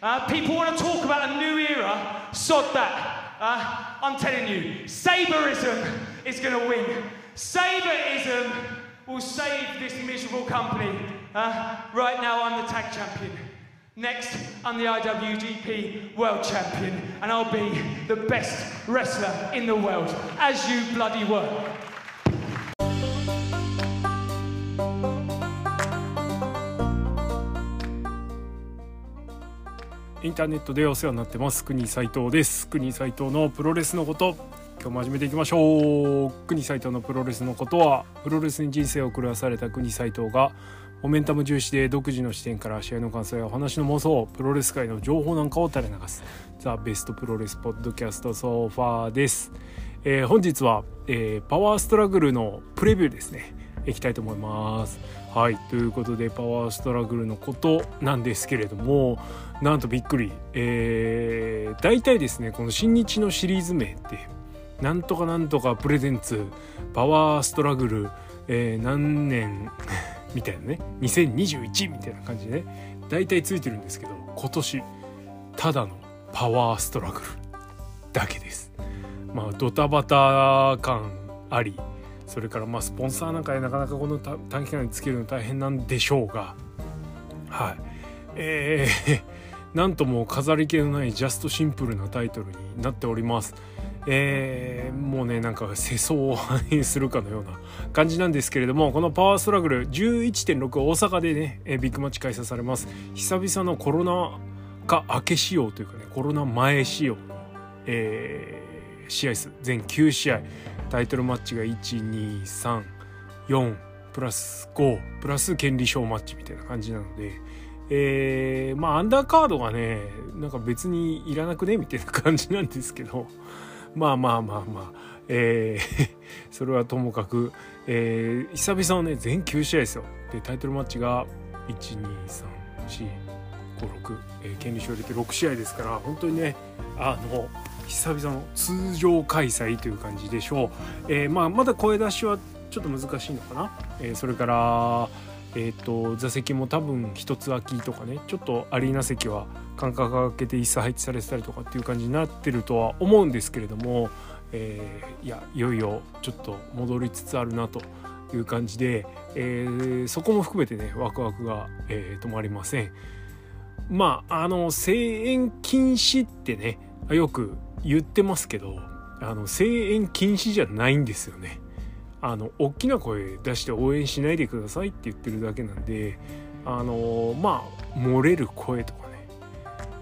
Uh, people want to talk about a new era. Sod that. Uh, I'm telling you, Saberism is going to win. Saberism will save this miserable company. Uh, right now, I'm the tag champion. Next, I'm the IWGP World Champion, and I'll be the best wrestler in the world, as you bloody were. インターネットでお世話になってます。国斉藤です。国斉藤のプロレスのこと。今日も始めていきましょう。国斉藤のプロレスのことはプロレスに人生を狂わされた国斉藤がモメンタム重視で独自の視点から試合の感想やお話の妄想プロレス界の情報なんかを垂れ流す。ザ・ベストプロレスポッドキャストソファーです、えー、本日は、えー、パワーストラグルのプレビューですね。いきたいと思います。はい。ということでパワーストラグルのことなんですけれどもなんとびっくり。えー、大体ですねこの新日のシリーズ名ってなんとかなんとかプレゼンツパワーストラグル、えー、何年 みたいなね2021みたいな感じでね大体ついてるんですけど今年ただのパワーストラグルだけです。まあドタバタ感ありそれからまあスポンサーなんかでなかなかこの短期間につけるの大変なんでしょうがはい。えー、なんとも飾り気のないジャストシンプルなタイトルになっております。えー、もうねなんか世相を反映するかのような感じなんですけれどもこのパワーストラグル11.6大阪でね、ビッグマッチ開催されます。久々のコロナ禍明け仕様というかねコロナ前仕様の、えー、試合数全9試合。タイトルマッチが1234プラス5プラス権利賞マッチみたいな感じなのでえー、まあアンダーカードがねなんか別にいらなくね？みたいな感じなんですけど。まあまあまあまあ、えー それはともかく、えー、久々のね全9試合ですよ。でタイトルマッチが123456、えー、権利賞入れて6試合ですから本当にねあの久々の通常開催という感じでしょう、えー、まあ、まだ声出しはちょっと難しいのかな、えー、それからえーと、座席も多分一つ空きとかねちょっとアリーナ席は間隔が空けて椅子配置されてたりとかっていう感じになってるとは思うんですけれども、えー、いやいよいよちょっと戻りつつあるなという感じで、えー、そこも含めてねワクワクが、えー、止まりません。まああの声援禁止ってねよく言ってますけどあの声援禁止じゃないんですよね。あの大きな声出して応援しないでくださいって言ってるだけなんであのまあ漏れる声とかね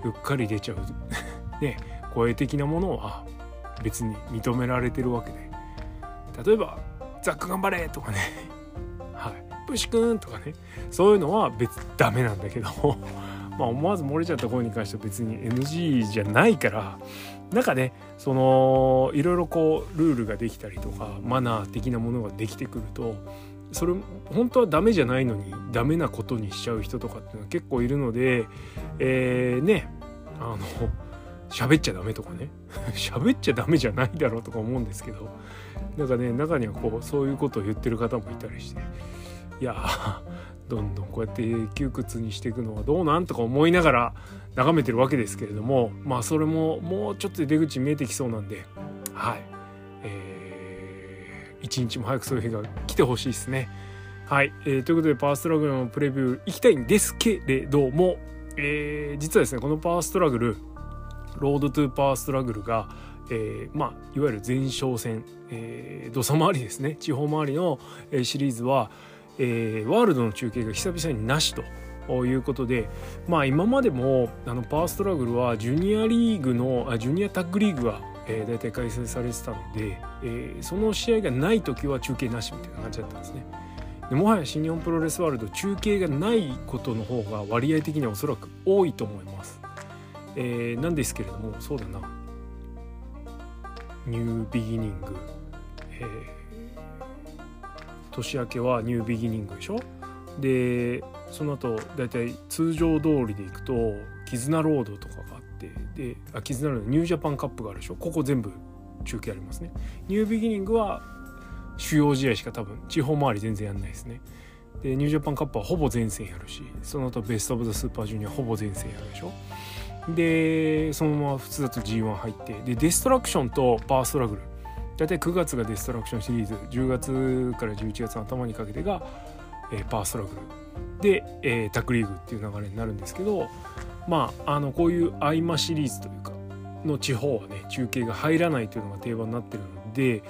うっかり出ちゃう ね声的なものは別に認められてるわけで例えば「ザック頑張れ!」とかね「はい、プシュくん!」とかねそういうのは別ダメなんだけど まあ思わず漏れちゃった声に関しては別に NG じゃないからなんかねそのいろいろこうルールができたりとかマナー的なものができてくるとそれ本当はダメじゃないのにダメなことにしちゃう人とかっていうのは結構いるので、えー、ねあの喋っちゃダメとかね。喋っちゃダメじゃないだろうとか思うんですけどなんかね中にはこうそういうことを言ってる方もいたりして。いや どんどんこうやって窮屈にしていくのはどうなんとか思いながら眺めてるわけですけれどもまあそれももうちょっと出口見えてきそうなんではい。えー、一日も早くそういう日が来てほしいですね。はい、えー、ということでパワーストラグルのプレビューいきたいんですけれども、えー、実はですねこのパワーストラグルロードトゥパワーストラグルが、えー、まあいわゆる前哨戦、えー、土佐回りですね。地方回りの、えー、シリーズは、えー、ワールドの中継が久々になしと。いうことで、まあ、今までもあのパワーストラグルはジュニアリーグのあジュニアタッグリーグが、えー、大体開催されてたので、えー、その試合がない時は中継なしみたいな感じだったんですね。もはや新日本プロレスワールド中継がないことの方が割合的にはおそらく多いと思います。えー、なんですけれどもそうだなニュービギニング、えー年明けはニュービギニングでしょ？でその後だいたい通常通りでいくと絆ロードとかがあってであ絆ロードニュージャパンカップがあるでしょ？ここ全部中継ありますね。ニュービギニングは主要試合しか多分地方周り全然やんないですね。でニュージャパンカップはほぼ全戦やるしその後ベスト・オブ・ザ・スーパージュニアほぼ全戦やるでしょ？でそのまま普通だと G1 入ってでデストラクションとパワーストラグル。大体9月がデストラクションシリーズ10月から11月の頭にかけてが、えー、パワーストラグルで、えー、タックリーグっていう流れになるんですけどまああのこういう合間シリーズというかの地方はね中継が入らないというのが定番になってるので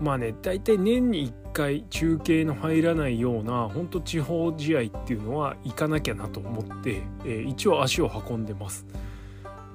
まあね大体年に1回中継の入らないような本当地方試合っていうのは行かなきゃなと思って、えー、一応足を運んでます。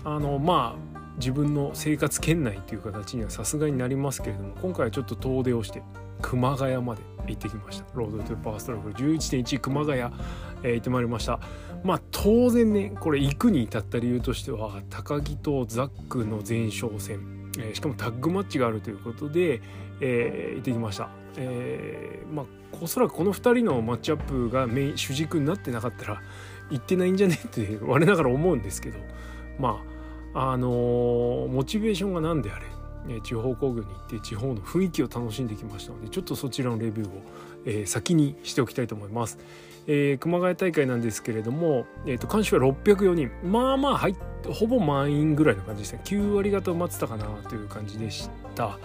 あのまあ自分の生活圏内という形にはさすがになりますけれども今回はちょっと遠出をして熊谷まで行ってきました。ロードトゥパーストラグル。11.1熊谷、えー、行ってまいりました。まあ当然ねこれ行くに至った理由としては高木とザックの前哨戦、えー、しかもタッグマッチがあるということで、えー、行ってきました、えー、まあおそらくこの2人のマッチアップがメイン主軸になってなかったら行ってないんじゃね？って我ながら思うんですけどまああの、モチベーションが何であれ地方工業に行って地方の雰囲気を楽しんできましたのでちょっとそちらのレビューを、えー、先にしておきたいと思います、えー、熊谷大会なんですけれども、えーと、監修は604人。まあまあ入ほぼ満員ぐらいの感じですね9割方埋まってたかなという感じでした、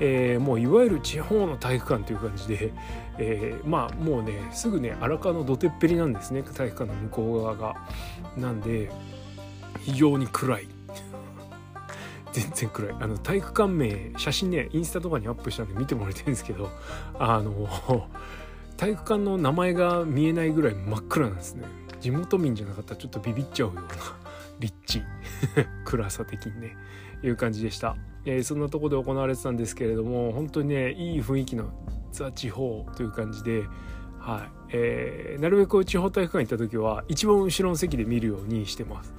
えー、もういわゆる地方の体育館という感じで、えー、まあもうねすぐね荒川の土手っぺりなんですね。体育館の向こう側が。なんで非常に暗い。全然暗い。あの体育館名写真ねインスタとかにアップしたんで見てもらいたいんですけどあの体育館の名前が見えないぐらい真っ暗なんですね。地元民じゃなかったらちょっとビビっちゃうような立地。暗さ的にね。いう感じでした、えー、そんなとこで行われてたんですけれども本当にねいい雰囲気のザ・地方という感じではい。えー、なるべく地方体育館行った時は一番後ろの席で見るようにしてます。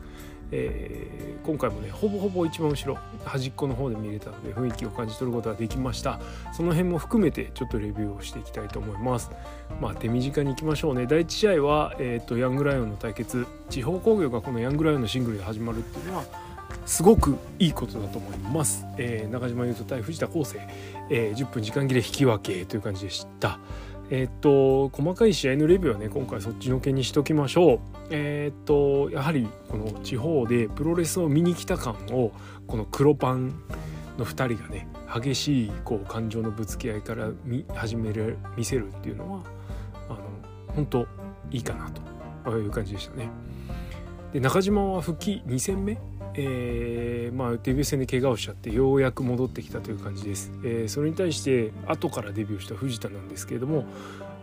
えー、今回もねほぼほぼ一番後ろ端っこの方で見れたので雰囲気を感じ取ることができました。その辺も含めてちょっとレビューをしていきたいと思います。まあ手短にいきましょうね。第1試合は、えーと、ヤングライオンの対決。地方工業がこのヤングライオンのシングルで始まるっていうのはすごくいいことだと思います、えー、中島裕斗対藤田康生、えー、10分時間切れ引き分けという感じでした。えっと細かい試合のレビューはね今回そっちのけにしときましょうえっとやはりこの地方でプロレスを見に来た感をこの黒パンの2人がね激しいこう感情のぶつけ合いから見始める見せるっていうのはあの本当いいかなという感じでしたね。で中島は復帰2戦目えー、まあ、デビュー戦で怪我をしちゃってようやく戻ってきたという感じです、えー、それに対して後からデビューした藤田なんですけれども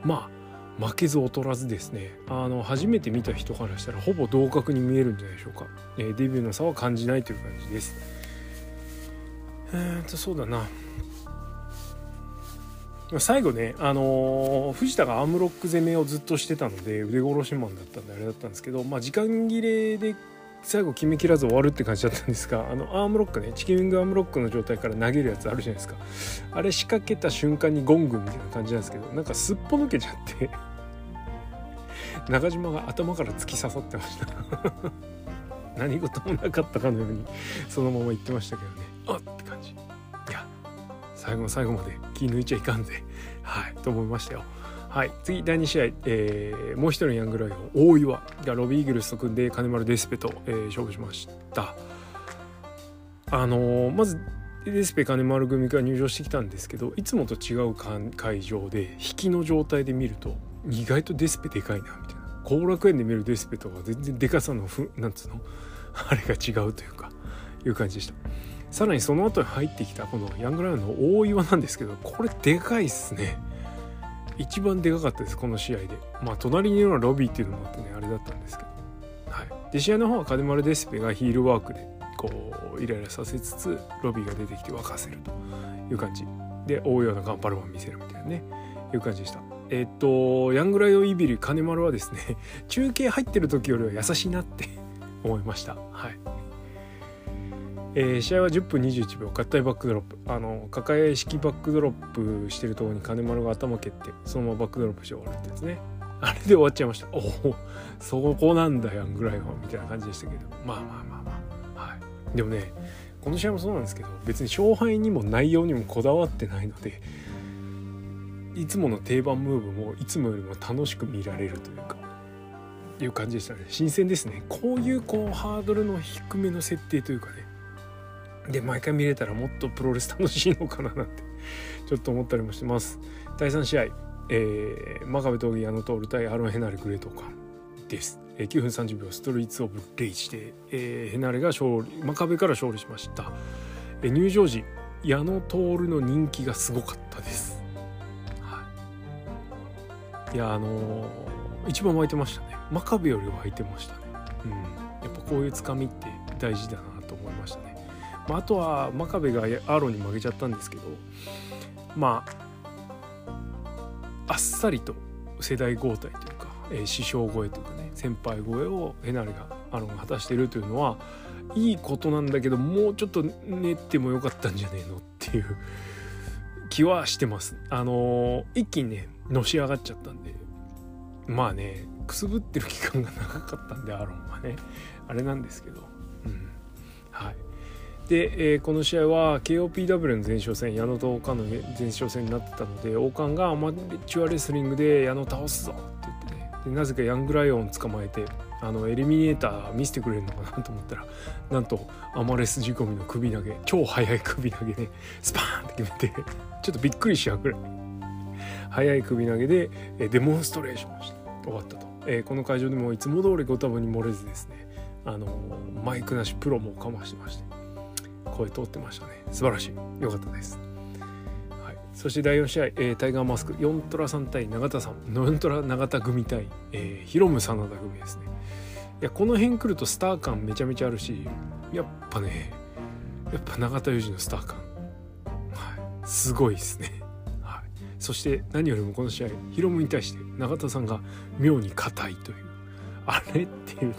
まあ負けず劣らずですね。あの初めて見た人からしたらほぼ同格に見えるんじゃないでしょうか、えー、デビューの差は感じないという感じです。えーとそうだな。最後ね、あのー、藤田がアームロック攻めをずっとしてたので腕殺しマンだったんであれだったんですけど、まあ、時間切れで最後決めきらず終わるって感じだったんですが あのアームロックね。チキンウィングアームロックの状態から投げるやつあるじゃないですか。あれ仕掛けた瞬間にゴングみたいな感じなんですけどなんかすっぽ抜けちゃって。中島が頭から突き刺さってました。何事もなかったかのようにそのまま言ってましたけどね。あっって感じ。いや最後の最後まで気抜いちゃいかんぜ。はいと思いましたよ。はい、次第2試合、えー、もう一人のヤングライオン大岩がロビーイーグルスと組んで金丸デスペと、えー、勝負しました。あのー、まずデスペ金丸組が入場してきたんですけどいつもと違う会場で引きの状態で見ると意外とデスペでかいなみたいな。後楽園で見るデスペとは全然でかさのふなんつうの？あれが違うというかいう感じでした。さらにその後に入ってきたこのヤングライオンの大岩なんですけどこれでかいっすね。一番でかかったですこの試合で。まあ隣にいるのはロビーっていうのもあってねあれだったんですけど、はい、で試合の方は金丸デスペがヒールワークでこうイライラさせつつロビーが出てきて沸かせるという感じ。で応用のガンパルマン見せるみたいなねいう感じでした。えっとヤングライオンイビル金丸はですね 中継入ってる時よりは優しいなって思いました。はい。えー、試合は10分21秒合体バックドロップ。あの抱え式バックドロップしてるところに金丸が頭蹴ってそのままバックドロップして終わるってやつね。あれで終わっちゃいました。おおそこなんだヤングライオンみたいな感じでしたけど。まあまあまあまあ。はい。でもねこの試合もそうなんですけど別に勝敗にも内容にもこだわってないのでいつもの定番ムーブもいつもよりも楽しく見られるというかいう感じでしたね。新鮮ですね。こういうこうハードルの低めの設定というかね。で毎回見れたらもっとプロレス楽しいのかななんてちょっと思ったりもしてます。第3試合、えー、真壁闘技矢野徹対アロン・ヘナレグレートカンです、えー、9分30秒ストリート・オブ・レイジで、えー、ヘナレが勝利真壁から勝利しました、えー、入場時矢野徹の人気がすごかったです、はい、いやあのー、一番湧いてましたね。真壁より湧いてましたね。うん。やっぱこういうつかみって大事だな、まあ、あとは真壁がアーロンに負けちゃったんですけどまああっさりと世代交代というか、えー、師匠超えというかね先輩超えをヘナレがアロンが果たしているというのはいいことなんだけどもうちょっと練ってもよかったんじゃねえのっていう 気はしてます。あのー、一気にねのし上がっちゃったんでまあねくすぶってる期間が長かったんでアロンはね。あれなんですけど、うん、はい。で、えー、この試合は KOPW の前哨戦矢野と王冠の前哨戦になってたので王冠がアマチュアレスリングで矢野倒すぞって言ってね。なぜかヤングライオン捕まえてあのエリミネーター見せてくれるのかなと思ったら なんとアマレス仕込みの首投げ超速い首投げで、ね、スパーンって決めてちょっとびっくりしちゃうくらい。速い首投げでデモンストレーションして終わったと、えー、この会場でもいつも通りご多分に漏れずですねあのマイクなしプロもかましてまして。声通ってましたね。素晴らしい。良かったです、はい、そして第4試合、えー、タイガーマスク。4トラさん対永田さん。4トラ永田組対、えー、ヒロム真田組ですね。いやこの辺来るとスター感めちゃめちゃあるしやっぱねやっぱ永田裕二のスター感、はい、すごいですね、はい、そして何よりもこの試合ヒロムに対して永田さんが妙に硬いという。あれっていうね。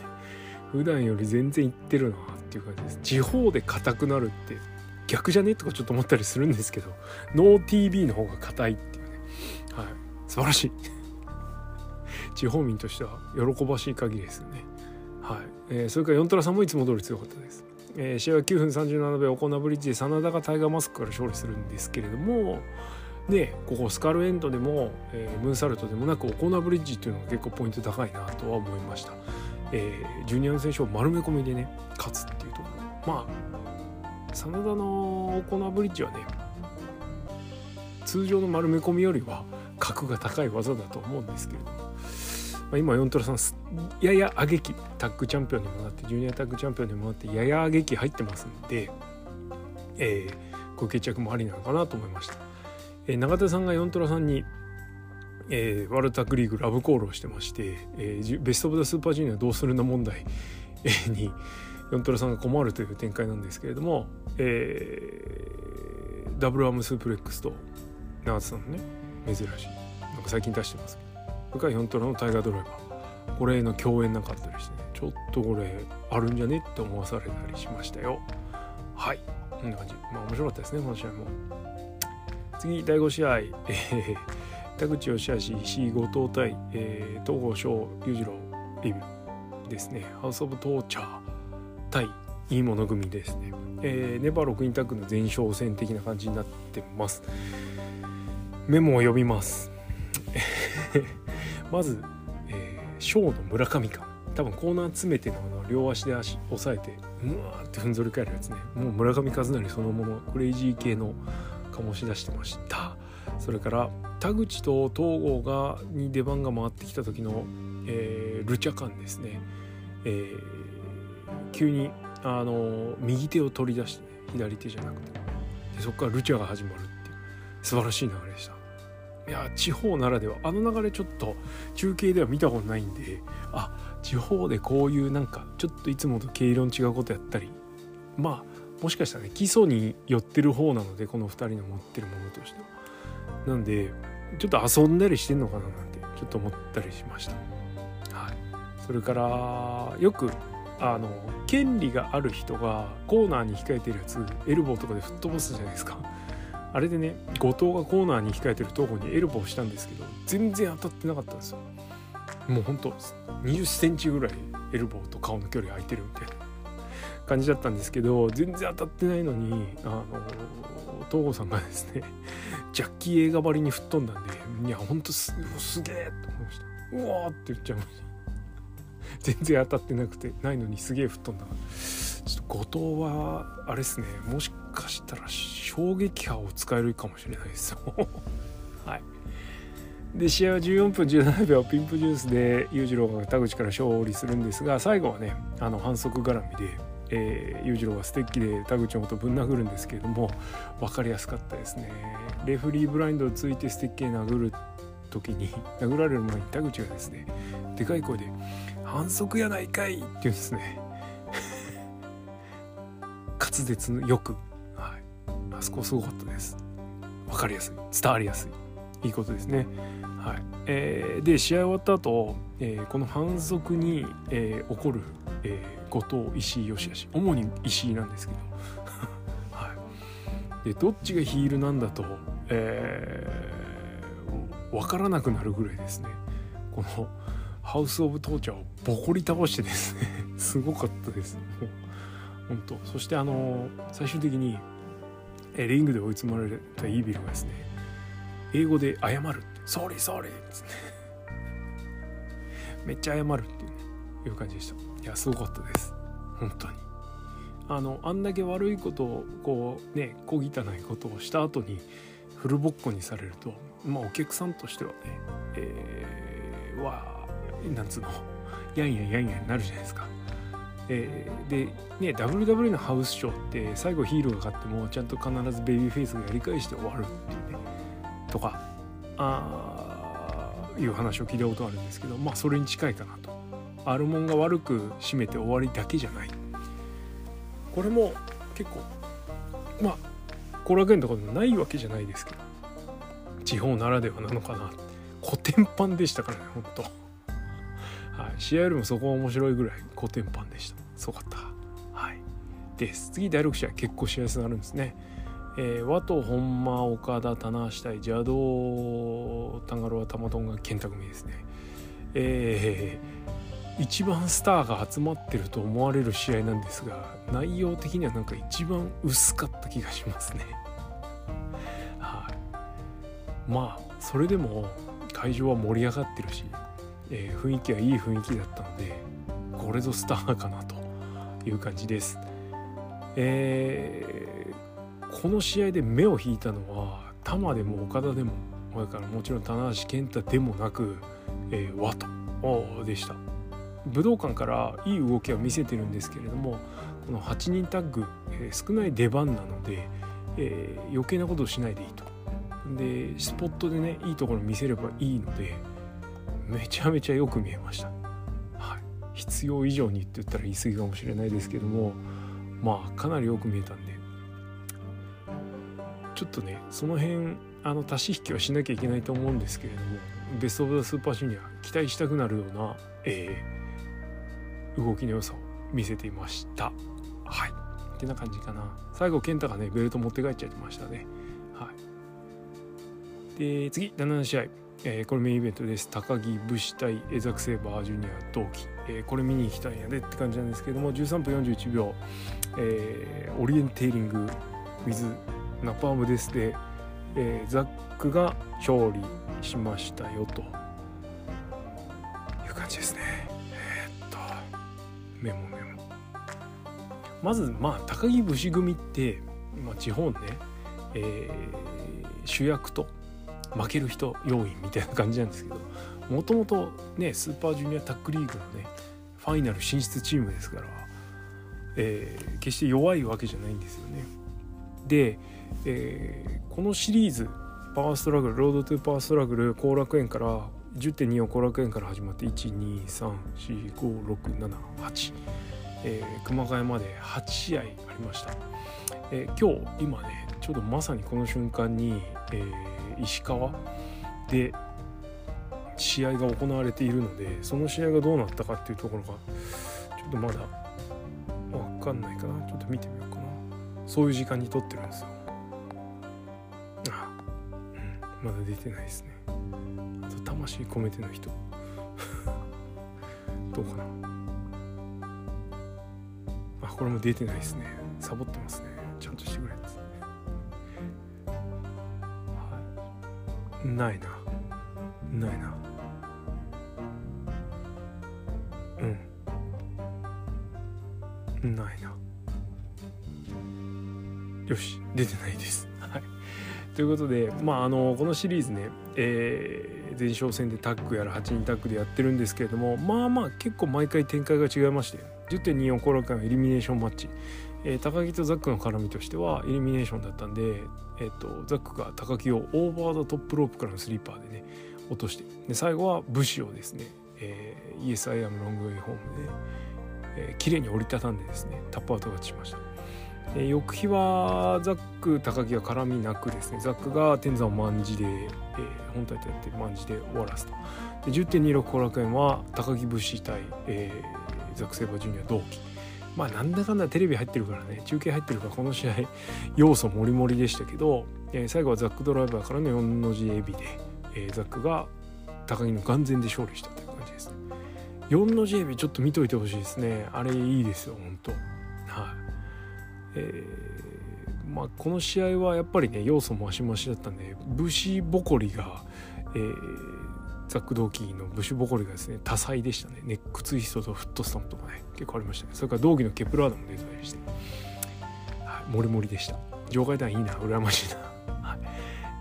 普段より全然いってるなていう感じです。地方で硬くなるって逆じゃね？とかちょっと思ったりするんですけどノー TV の方が硬いっていうね。はい。素晴らしい。地方民としては喜ばしい限りですよね。はい、えー、それから4トラさんもいつも通り強かったです、えー、試合は9分37秒コナブリッジで真田がタイガーマスクから勝利するんですけれどもでここスカルエンドでも、えー、ムーンサルトでもなくオコーナブリッジっていうのが結構ポイント高いなとは思いました。えー、ジュニアの選手を丸め込みでね勝つっていう。まあ真田のコーナーブリッジはね通常の丸め込みよりは格が高い技だと思うんですけれども、まあ、今四トラさんやや上げ期タッグチャンピオンにもなってジュニアタッグチャンピオンにもなってやや上げ期入ってますんで、えー、ご決着もありなのかなと思いました。えー、永田さんが四トラさんにえー、ワールドタッグリーグラブコールをしてまして、えー、ベスト・オブ・ザ・スーパージュニアどうするんだ問題にヨントラさんが困るという展開なんですけれども、えー、ダブルアームスープレックスと永田さんのね珍しいなんか最近出してますけどそれからヨントラのタイガードライバーこれの共演なかったりしてねちょっとこれあるんじゃねって思わされたりしましたよ。はい。こんな感じ。まあ面白かったですねこの試合も。次第5試合、えー田口義橋石井後藤対、えー、東郷翔裕次郎リブですね。ハウス・オブ・トーチャー。対いいもの組ですね、えー、ネバー6人タッグの前哨戦的な感じになってます。メモを読みます。まず、えー、ショーの村上か。多分コーナー詰めてのあの両足で足押さえてうわーってふんぞり返るやつね。もう村上和成そのものクレイジー系の醸し出してました。それから田口と東郷がに出番が回ってきた時の、えー、ルチャ感ですね、えー、急にあの右手を取り出して、ね、左手じゃなくて。でそこからルチャが始まるっていう素晴らしい流れでした。いや地方ならではあの流れちょっと中継では見たことないんであ地方でこういうなんかちょっといつもと毛色の違うことやったりまあもしかしたらね基礎に寄ってる方なのでこの2人の持ってるものとしては。なんでちょっと遊んだりしてんのかななんてちょっと思ったりしました。はい、それからよくあの権利がある人がコーナーに控えてるやつエルボーとかで吹っ飛ばすじゃないですか。あれでね後藤がコーナーに控えてる東郷にエルボーしたんですけど全然当たってなかったんですよ。もうほんと20センチぐらいエルボーと顔の距離空いてるみたいな感じだったんですけど全然当たってないのにあの東郷さんがですねジャッキー映画ばりに吹っ飛んだんでいやほんとすすげえと思いましたうわーって言っちゃいました 全然当たってなくてないのにすげえ吹っ飛んだちょっと後藤はあれですね。もしかしたら衝撃波を使えるかもしれないです。よ はい。で試合は14分17秒ピンプジュースで裕次郎が田口から勝利するんですが最後はねあの反則絡みで、裕次郎がステッキで田口のことぶん殴るんですけれども分かりやすかったですね。レフリーブラインドをついてステッキで殴る時に殴られる前に田口がですねでかい声で「反則やないかい!」って言うんですね。滑舌よく、はい、あそこすごかったです。分かりやすい。伝わりやすい。いいことですね。はい。えー、で試合終わった後、えー、この反則に、えー、起こる、えー、後藤石井 YOSHI-HASHI 主に石井なんですけど、はい、でどっちがヒールなんだと、えー、分からなくなるぐらいですね。このハウス・オブ・トーチャーをボコり倒してですね すごかったです。本当。そしてあの最終的にリングで追い詰められたイービルがですね英語で謝るって「ソーリーソーリー」っつって。めっちゃ謝るっていうねいう感じでした。いやすごかったです。本当に。あのあんだけ悪いことをこうね小汚いことをした後にフルボッコにされるとまあお客さんとしてはねえー、わなんつうの？やんやんやんやんなるじゃないですか。えー、で、ね、WWE のハウスショーって最後ヒーローが勝ってもちゃんと必ずベビーフェイスがやり返して終わるっていうね。とかあいう話を聞いたことあるんですけどまあそれに近いかなと。アルモンが悪く締めて終わりだけじゃない。これも結構まあ後楽園とかでもないわけじゃないですけど地方ならではなのかな古典版でしたからねほんと、はい、試合よりもそこは面白いぐらい古典版でした。すごかった。はい。です。次第6試合結構試合数があるんですね。えー、和と本間岡田棚橋対邪道タンガロアタマトンが健太組ですね。えー、一番スターが集まってると思われる試合なんですが内容的にはなんか一番薄かった気がしますね。はい。まあそれでも会場は盛り上がってるし、えー、雰囲気はいい雰囲気だったのでこれぞスターかなという感じです。えーこの試合で目を引いたのは玉でも岡田でもだからもちろん棚橋健太でもなく、えー、ワトでした。武道館からいい動きは見せてるんですけれどもこの8人タッグ、えー、少ない出番なので、えー、余計なことをしないでいいと。でスポットでねいいところ見せればいいのでめちゃめちゃよく見えました、はい、必要以上にって言ったら言い過ぎかもしれないですけどもまあかなりよく見えたんで。ちょっとねその辺あの足し引きはしなきゃいけないと思うんですけれどもベスト・オブ・ザ・スーパージュニア期待したくなるような、えー、動きの良さを見せていました。はい。ってな感じかな。最後健太がねベルト持って帰っちゃいましたね。はい。で次7試合。えー、これメインイベントです。高木武士対エザクセーバージュニア同期、えー、これ見に行きたいんやでって感じなんですけども13分41秒、えー、オリエンテーリング with ナパームですで、えー、ザックが勝利しましたよと。いう感じですね。え、っとメモメモ。まずまあ高木武士組って、まあ、地方ね、えー、主役と負ける人要員みたいな感じなんですけどもともとねスーパージュニアタックリーグのねファイナル進出チームですから、えー、決して弱いわけじゃないんですよね。で、えー、このシリーズパワーストラグルロードトゥパワーストラグル後楽園から10.2を後楽園から始まって123456788、えー、熊谷まで8試合ありました、えー、今日今ねちょうどまさにこの瞬間に、えー、石川？で試合が行われているのでその試合がどうなったかっていうところがちょっとまだ分かんないかな。ちょっと見てみようかな。そういう時間に撮ってるんですよ。あうん。まだ出てないですね。あと魂込めての人。どうかな。あこれも出てないですね。サボってますね。ちゃんとしてくれですないな。ないな。うん。ないな。よし出てないです。はい。ということでまああのこのシリーズねえー、前哨戦でタッグやら8人タッグでやってるんですけれどもまあまあ結構毎回展開が違いまして10.24後楽のエリミネーションマッチ。えー、高木とザックの絡みとしてはエリミネーションだったんで、えーと、ザックが高木をオーバードトップロープからのスリーパーでね落としてで最後は BUSHI をですね、えー、イエス・アイアム・ロング・ウェイ・ホームで、えー、綺麗に折りたたんでですねタップアウト勝ちしました。えー、翌日はザック高木が絡みなくですねザックが天山を卍で、えー、本体とやって卍で終わらすと。で10.26後楽園は高木武士対、えー、ザック・セイバージュニア同期まあなんだかんだテレビ入ってるからね中継入ってるからこの試合 要素もりもりでしたけど、えー、最後はザックドライバーからの4の字エビで、えー、ザックが高木の眼前で勝利したという感じですね。4の字エビちょっと見といてほしいですね。あれいいですよ本当。はい。えー、まあこの試合はやっぱりね要素もマシマシだったんで武士ボコリが、えー、ザック・ドーキーのブッシュボコリがですね多彩でしたね。ネックツイストとフットスタンプとかね結構ありましたね。それから道着のケプラーダも出たりして、はい、モリモリでした。場外弾いいな。羨ましいな、は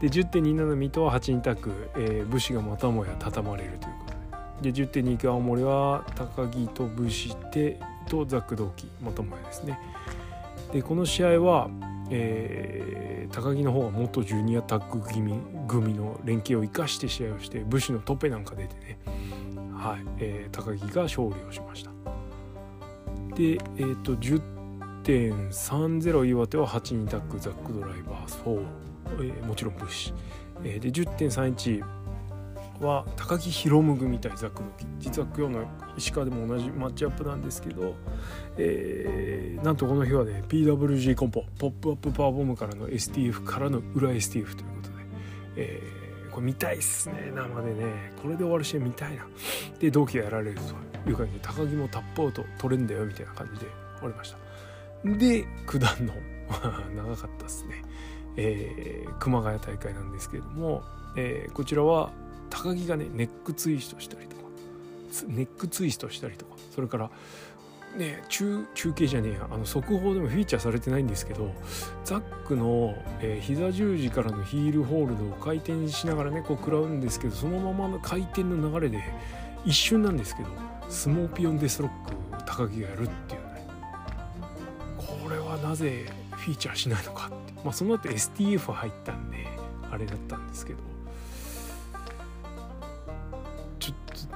い、で10.27水戸は8人タッグ、えー、武士がまたもや畳まれるということで。で10.29青森は高木と武士でとザック・ドーキーまたもやですね。でこの試合はえー、高木の方は元ジュニアタッグ組組の連携を生かして試合をして武士のトペなんか出てね、はいえー、高木が勝利をしました。で、えーと、10.30岩手は8人タッグザックドライバーそう、えー、もちろん武士、えー、で10.31は高木宏夢組対ザックの実は今日の石川でも同じマッチアップなんですけど、えー、なんとこの日はね PWG コンポポップアップパワーボムからの STF からの裏 STF ということで、えー、これ見たいっすね生でね。これで終わる試合見たいな。で同期がやられるという感じで高木もタップアウト取れんだよみたいな感じで終わりました。で九段の 長かったっすね、えー、熊谷大会なんですけれども、えー、こちらは高木がねネックツイストしたりとかネックツイストしたりとかそれからね中中継じゃねえや。あの速報でもフィーチャーされてないんですけどザックの、えー、膝十字からのヒールホールドを回転しながらねこう食らうんですけどそのままの回転の流れで一瞬なんですけどスモーピオンデスロック高木がやるっていうね。これはなぜフィーチャーしないのかって。まあその後 STF 入ったんであれだったんですけど。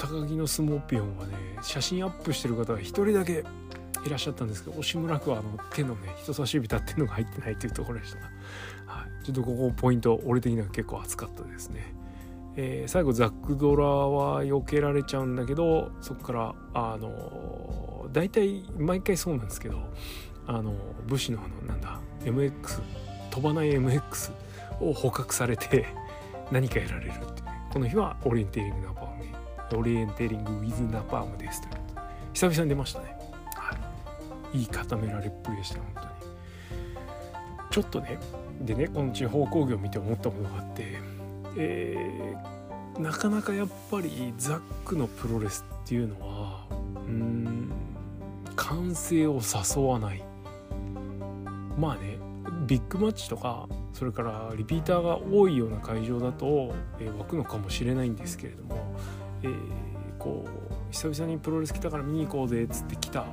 高木のスモーピオンはね写真アップしてる方が1人だけいらっしゃったんですけど惜しむなくあの手のね人差し指立ってるのが入ってないっていうところでした、はい、ちょっとここポイント俺的には結構熱かったですね。えー、最後ザックドラは避けられちゃうんだけどそこからあの大体毎回そうなんですけどあの武士のあのなんだ MX 飛ばない MX を捕獲されて何かやられるっていう、ね、この日はオリエンテーリングナパオリエンテーリング・ウィズ・ナパームですという久々に出ましたね、はい、いい固められっぷりでした本当に。ちょっとねでねこの地方興行を見て思ったものがあってえー、なかなかやっぱりザックのプロレスっていうのはうん歓声を誘わない。まあねビッグマッチとかそれからリピーターが多いような会場だと、えー、湧くのかもしれないんですけれどもえー、こう久々にプロレス来たから見に行こうぜっつって来た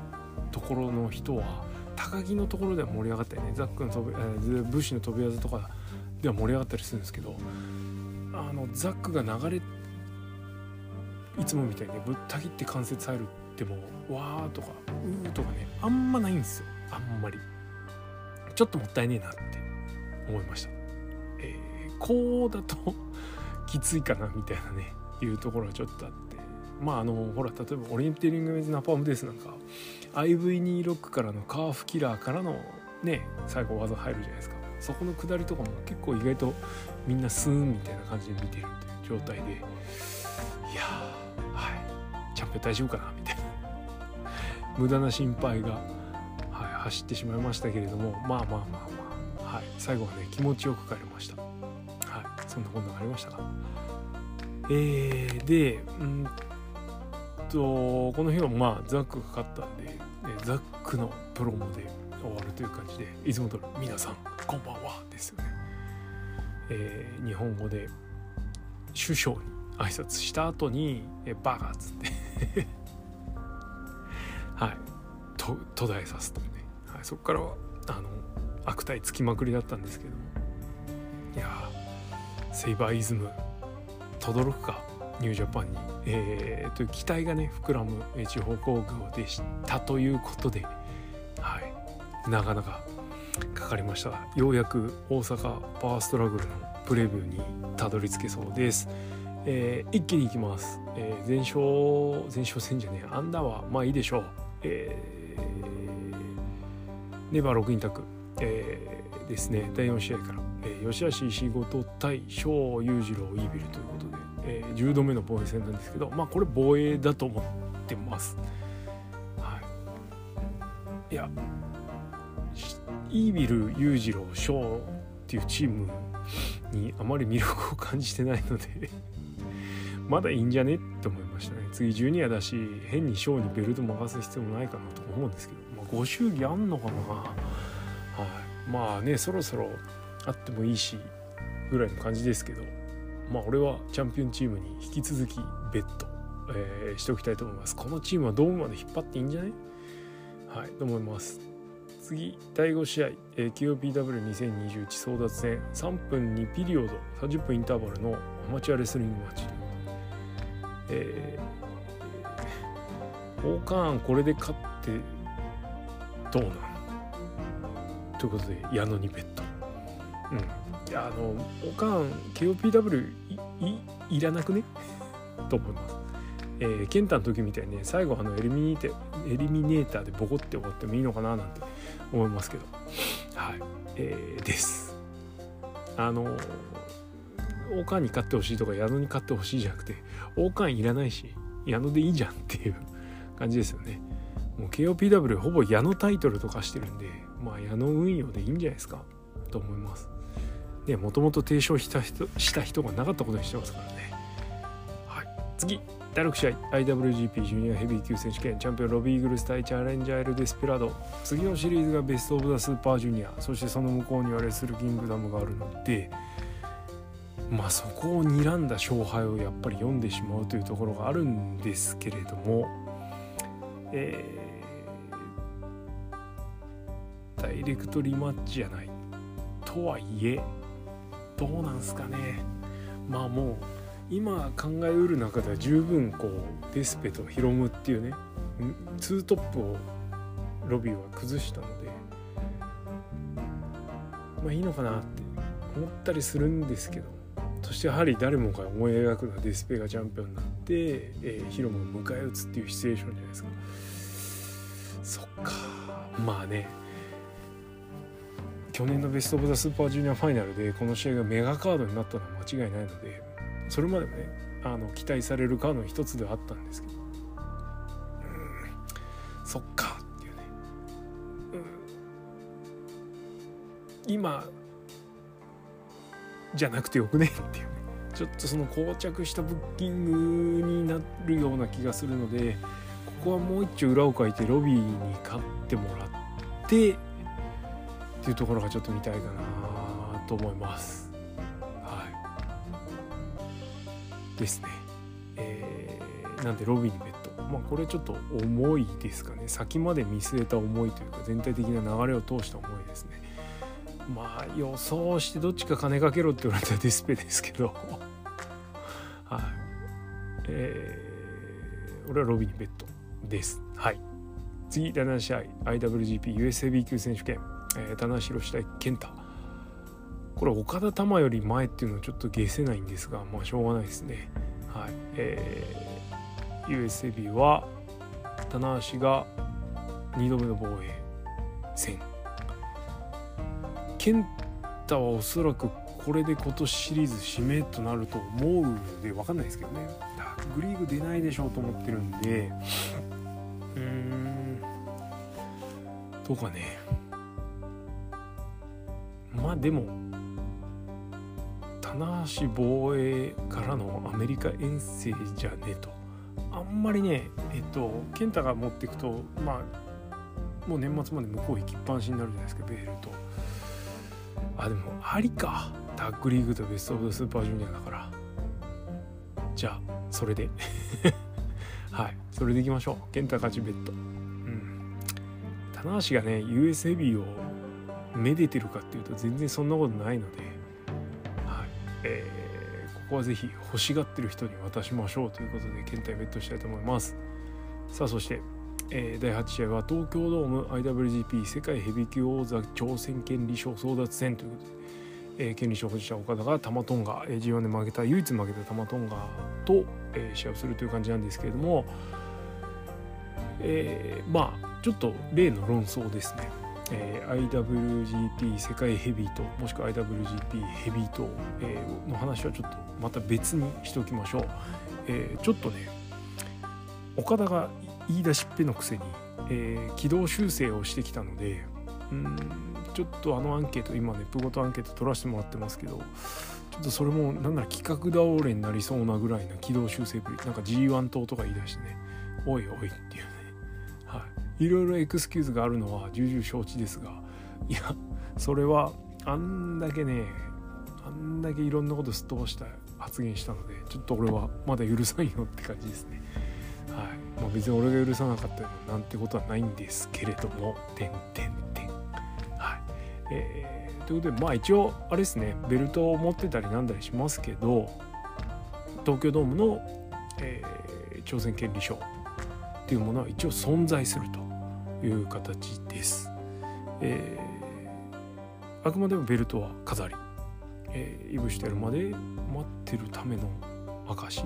ところの人は高木のところでは盛り上がったりね。ザックの飛び、えー、武士の飛び技とかでは盛り上がったりするんですけどあのザックが流れいつもみたいに、ね、ぶった切って関節入るってもわーとかうーとかねあんまないんですよ。あんまり。ちょっともったいねえなって思いました、えー、こうだと きついかなみたいなね。いうところはちょっとあって。まああのほら例えばオリンピリング・ウェズ・ナパームデースなんか IV26 からのカーフキラーからのね最後技入るじゃないですか。そこの下りとかも結構意外とみんなスーンみたいな感じで見てるっていう状態でいやはい。チャンピオン大丈夫かなみたいな。無駄な心配が、はい、走ってしまいましたけれどもまあまあまあまあ、はい、最後はね気持ちよく帰りました。はい。そんなこんながありましたか。えー、でうんとこの日はまあザックが勝ったんでザックのプロモで終わるという感じでいつも通り「皆さんこんばんは」ですよね。えー、日本語で首相に挨拶した後に「えバカ」っつって。はい。と途絶えさすというね、はい、そこからはあの悪態つきまくりだったんですけども。いやセイバーイズム。轟くかニュージャパンに、えー、という期待がね膨らむ地方工業でしたということで、はい、なかなかかかりました。ようやく大阪パワーストラグルのプレビューにたどり着けそうです。えー、一気にいきます、えー、前哨前哨戦じゃねえアンダーはまあいいでしょう、えー、ネバー6人択、えー、ですね。第4試合から、えー、吉橋石本対翔裕次郎イービルということで、10度目の防衛戦なんですけどまあこれ防衛だと思ってます。はい、いやイービル裕次郎翔っていうチームにあまり魅力を感じてないので まだいいんじゃねって思いましたね。次ジュニアだし変にショーにベルト任す必要もないかなと思うんですけど、まあ、ご祝儀あんのかな。はい。まあねそろそろあってもいいしぐらいの感じですけど。まあ俺はチャンピオンチームに引き続きベッド、えー、しておきたいと思います。このチームはドームまで引っ張っていいんじゃない？はいと思います。次第5試合、えー、QOPW2021 争奪戦。3分2ピリオド30分インターバルのアマチュアレスリングマッチえー、オーカーンこれで勝ってどうなん？ということで矢野にベッドうん。いやあのオーカーン KOPW いいらなくね？と思います。えー、ケンタの時みたいにね最後あのエリミネーエリミネーターでボコって終わってもいいのかななんて思いますけど。はい、えー、です。あの王冠に勝ってほしいとか矢野に勝ってほしいじゃなくて王冠いらないし矢野でいいじゃんっていう感じですよね。もう KOPW ほぼ矢野タイトルとかしてるんでまあ矢野運用でいいんじゃないですか？と思います。でもともと提唱した人した人がなかったことにしてますからね。はい。次。第6試合。IWGP ジュニアヘビー級選手権。チャンピオンロビー・イーグルス対チャレンジャーエル・デスペラード。次のシリーズがベスト・オブ・ザ・スーパージュニア。そしてその向こうにはレスル・キングダムがあるので。まあそこを睨んだ勝敗をやっぱり読んでしまうというところがあるんですけれども、えー、ダイレクトリマッチじゃない。とはいえどうなんすかね。まあもう今考えうる中では十分こうデスペとヒロムっていうねツートップをロビーは崩したのでまあいいのかなって思ったりするんですけどそしてやはり誰もが思い描くのはデスペがチャンピオンになって、えー、ヒロムを迎え撃つっていうシチュエーションじゃないですか。そっか。まあね。去年のベスト・オブ・ザ・スーパージュニアファイナルでこの試合がメガカードになったのは間違いないのでそれまでもねあの期待されるカードの一つではあったんですけど。うん。そっかっていうね、うん、今じゃなくてよくねっていうね。ちょっとその膠着したブッキングになるような気がするのでここはもう一丁裏をかいてロビーに勝ってもらってっていうところがちょっと見たいかなと思います。はい。ですね。えー、なんでロビーにベッド。まあこれちょっと重いですかね。先まで見据えた思いというか全体的な流れを通した思いですね。まあ予想してどっちか金かけろって言われたらディスペですけど。はい。えー、俺はロビーにベッドです。はい。次第7試合。IWGPUSAB 級選手権、えー、棚橋宏対健太。これ岡田玉より前っていうのはちょっと消せないんですがまあしょうがないですね。はい。えー、USB は棚橋が2度目の防衛戦。健太はおそらくこれで今年シリーズ締めとなると思うので分かんないですけどね。ダークリーグ出ないでしょうと思ってるんで。うーん。どうかね。まあでも棚橋防衛からのアメリカ遠征じゃねえと。あんまりねえっと健太が持っていくとまあもう年末まで向こう行きっぱなしになるじゃないですかベールトあでもありか。タッグリーグとベスト・オブ・スーパージュニアだから。じゃあそれで。はい。それでいきましょう。健太勝ちベッドうん。棚橋がね US ヘビーをめでてるかっていうと全然そんなことないのではい。えー、ここはぜひ欲しがってる人に渡しましょうということで検体ベットしたいと思います。さあそしてえー、第8試合は東京ドーム IWGP 世界ヘビー級王座挑戦権利賞争奪戦ということで、えー、権利賞保持者岡田がタマトンガ、G1 で負けた唯一負けたタマトンガと、えー、試合をするという感じなんですけれども、えー、まあちょっと例の論争ですね、えー、IWGP 世界ヘビーともしくは IWGP ヘビーと、えー、の話はちょっとまた別にしておきましょう、えー、ちょっとね岡田が言い出しっぺのくせに、えー、軌道修正をしてきたのでうんちょっとあのアンケート今ねプゴトアンケート取らせてもらってますけどちょっとそれもなんなら企画倒れになりそうなぐらいな軌道修正ぶりなんか G1 党とか言い出してねおいおいっていう。いろいろエクスキューズがあるのは重々承知ですがいやそれはあんだけねあんだけいろんなことすっ飛ばした発言したのでちょっと俺はまだ許さんよって感じですね。はい。まあ、別に俺が許さなかったよなんてことはないんですけれども「てんてんてん」はい。えー、ということでまあ一応あれですね。ベルトを持ってたりなんだりしますけど東京ドームの、えー、挑戦権利賞っていうものは一応存在すると。いう形です。えー、あくまでもベルトは飾り、えー、いぶしてるまで待ってるための証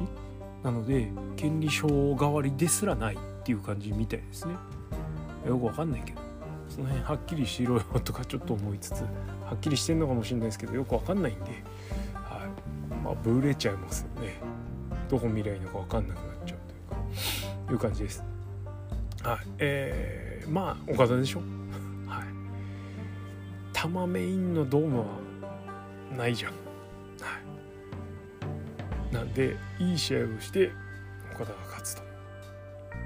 なので権利証代わりですらないっていう感じみたいですね。よくわかんないけど。その辺はっきりしろよとかちょっと思いつつはっきりしてんのかもしれないですけどよくわかんないんで、はい、まあブレちゃいますよね。どこ見りゃいいのかわかんなくなっちゃうというか。いう感じです。はい。えー、まあ岡田でしょ。はい。玉メインのドームはないじゃん。はい。なんでいい試合をして岡田が勝つと。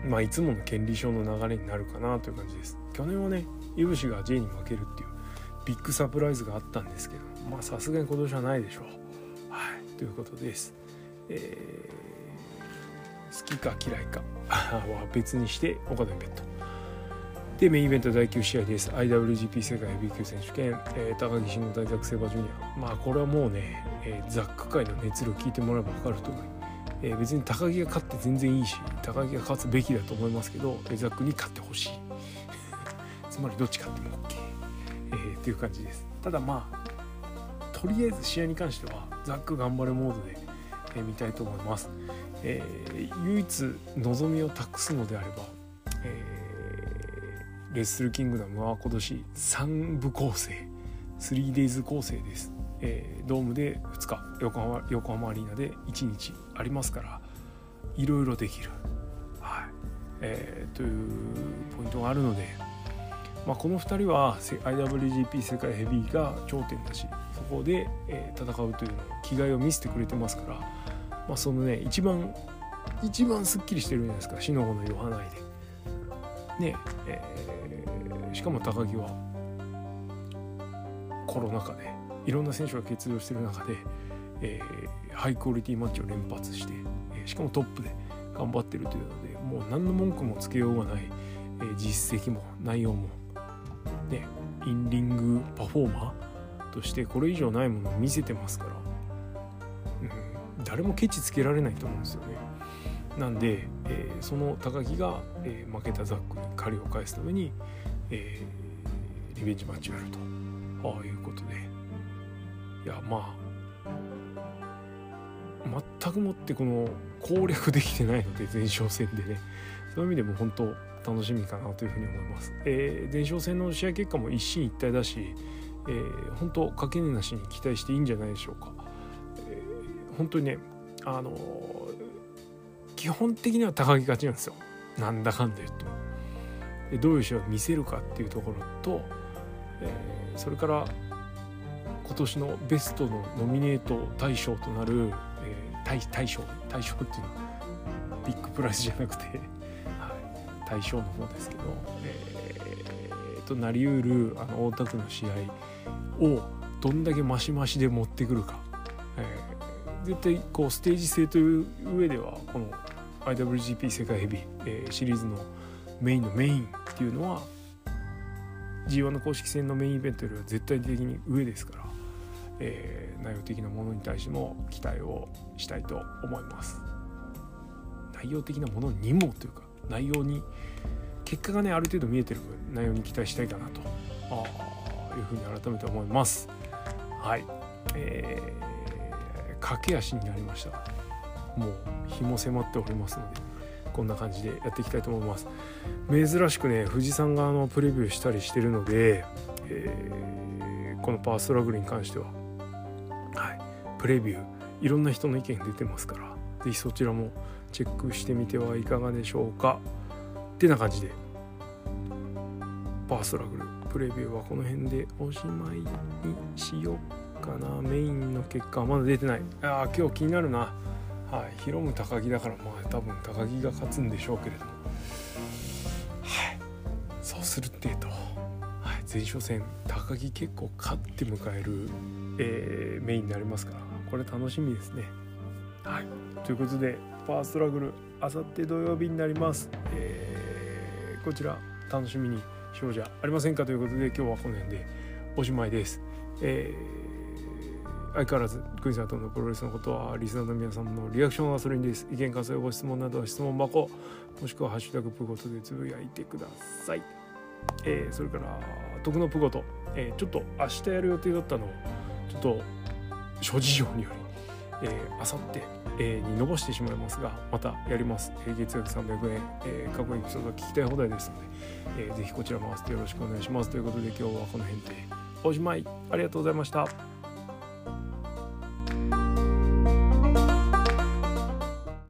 まあいつもの権利賞の流れになるかなという感じです。去年はねいぶしが J に負けるっていうビッグサプライズがあったんですけどまあさすがに今年はないでしょう。はい。ということです。えー、好きか嫌いかは別にして岡田ベット。でメインイベント第9試合です。IWGP 世界ヘビー級選手権、えー、高木慎吾大学セバージュニアまあこれはもうね、えー、ザック界の熱量聞いてもらえば分かると思いえー、別に高木が勝って全然いいし高木が勝つべきだと思いますけどザックに勝ってほしい。つまりどっち勝っても OK、えー、っていう感じです。ただまあとりあえず試合に関してはザック頑張れモードで、えー、見たいと思います、えー、唯一望みを託すのであれば、えーレッスルキングダムは今年3部構成 3days 構成です、えー、ドームで2日横浜横浜アリーナで1日ありますからいろいろできる、はい。えー、というポイントがあるので、まあ、この2人は IWGP 世界ヘビーが頂点だしそこで、え、戦うというの気概を見せてくれてますから、まあ、そのね一番一番すっきりしてるじゃないですか。死の子の言わないで。ねえー、しかも高木はコロナ禍でいろんな選手が欠場している中で、えー、ハイクオリティマッチを連発して、え、しかもトップで頑張ってるというのでもう何の文句もつけようがない、え、実績も内容もねインリングパフォーマーとしてこれ以上ないものを見せてますから、うん、誰もケチつけられないと思うんですよね。なんで、えー、その高木が、えー、負けたザックに借りを返すために、えー、リベンジマッチをやると。ああいうことで。いやまあ全くもってこの攻略できてないので前哨戦でね。そういう意味でも本当楽しみかなというふうに思います、えー、前哨戦の試合結果も一進一退だし、えー、本当賭け値なしに期待していいんじゃないでしょうか、えー、本当にねあの基本的には高木勝ちなんですよ。なんだかんだ言うと。でどういう試合を見せるかっていうところと、えー、それから今年のベストのノミネート大賞となる、えー、大大賞。大賞っていうのはビッグプライスじゃなくて、はい、大賞の方ですけど、えーとなりうるあの大田区の試合をどんだけマシマシで持ってくるか、えー、絶対こうステージ性という上ではこの IWGP 世界ヘビー、えー、シリーズのメインのメインっていうのは G1 の公式戦のメインイベントよりは絶対的に上ですから、えー、内容的なものに対しても期待をしたいと思います。内容的なものにもというか内容に結果がねある程度見えてる分内容に期待したいかなとあいうふうに改めて思います。はい。えー、駆け足になりました。もう日も迫っておりますのでこんな感じでやっていきたいと思います。珍しくね富士山側のプレビューしたりしてるので、えー、このパワーストラグルに関してははいプレビューいろんな人の意見出てますから是非そちらもチェックしてみてはいかがでしょうか。ってな感じでパワーストラグルプレビューはこの辺でおしまいにしようかな。メインの結果はまだ出てない。ああ今日気になるな。はい、広む高木だからまあ多分高木が勝つんでしょうけれども、はい、そうするってえと、はい、前哨戦高木結構勝って迎える、えー、メインになりますからこれ楽しみですね。はい、ということでファーストラグルあさって土曜日になります、えー、こちら楽しみにしようじゃありませんか？ということで今日はこの辺でおしまいです。えー相変わらずクイズアートのプロレスのことはリスナーの皆さんのリアクションはそれにです。意見感想ご質問などは質問箱もしくはハッシュタグプゴトでつぶやいてください、えー、それから徳のプゴト、えー、ちょっと明日やる予定だったのをちょっと諸事情により、えー、あさって、えー、に伸ばしてしまいますがまたやります、えー、月額300円、えー、過去エピソード聞きたい放題ですので、えー、ぜひこちらも合わせてよろしくお願いします。ということで今日はこの辺でおしまい。ありがとうございました。嗯。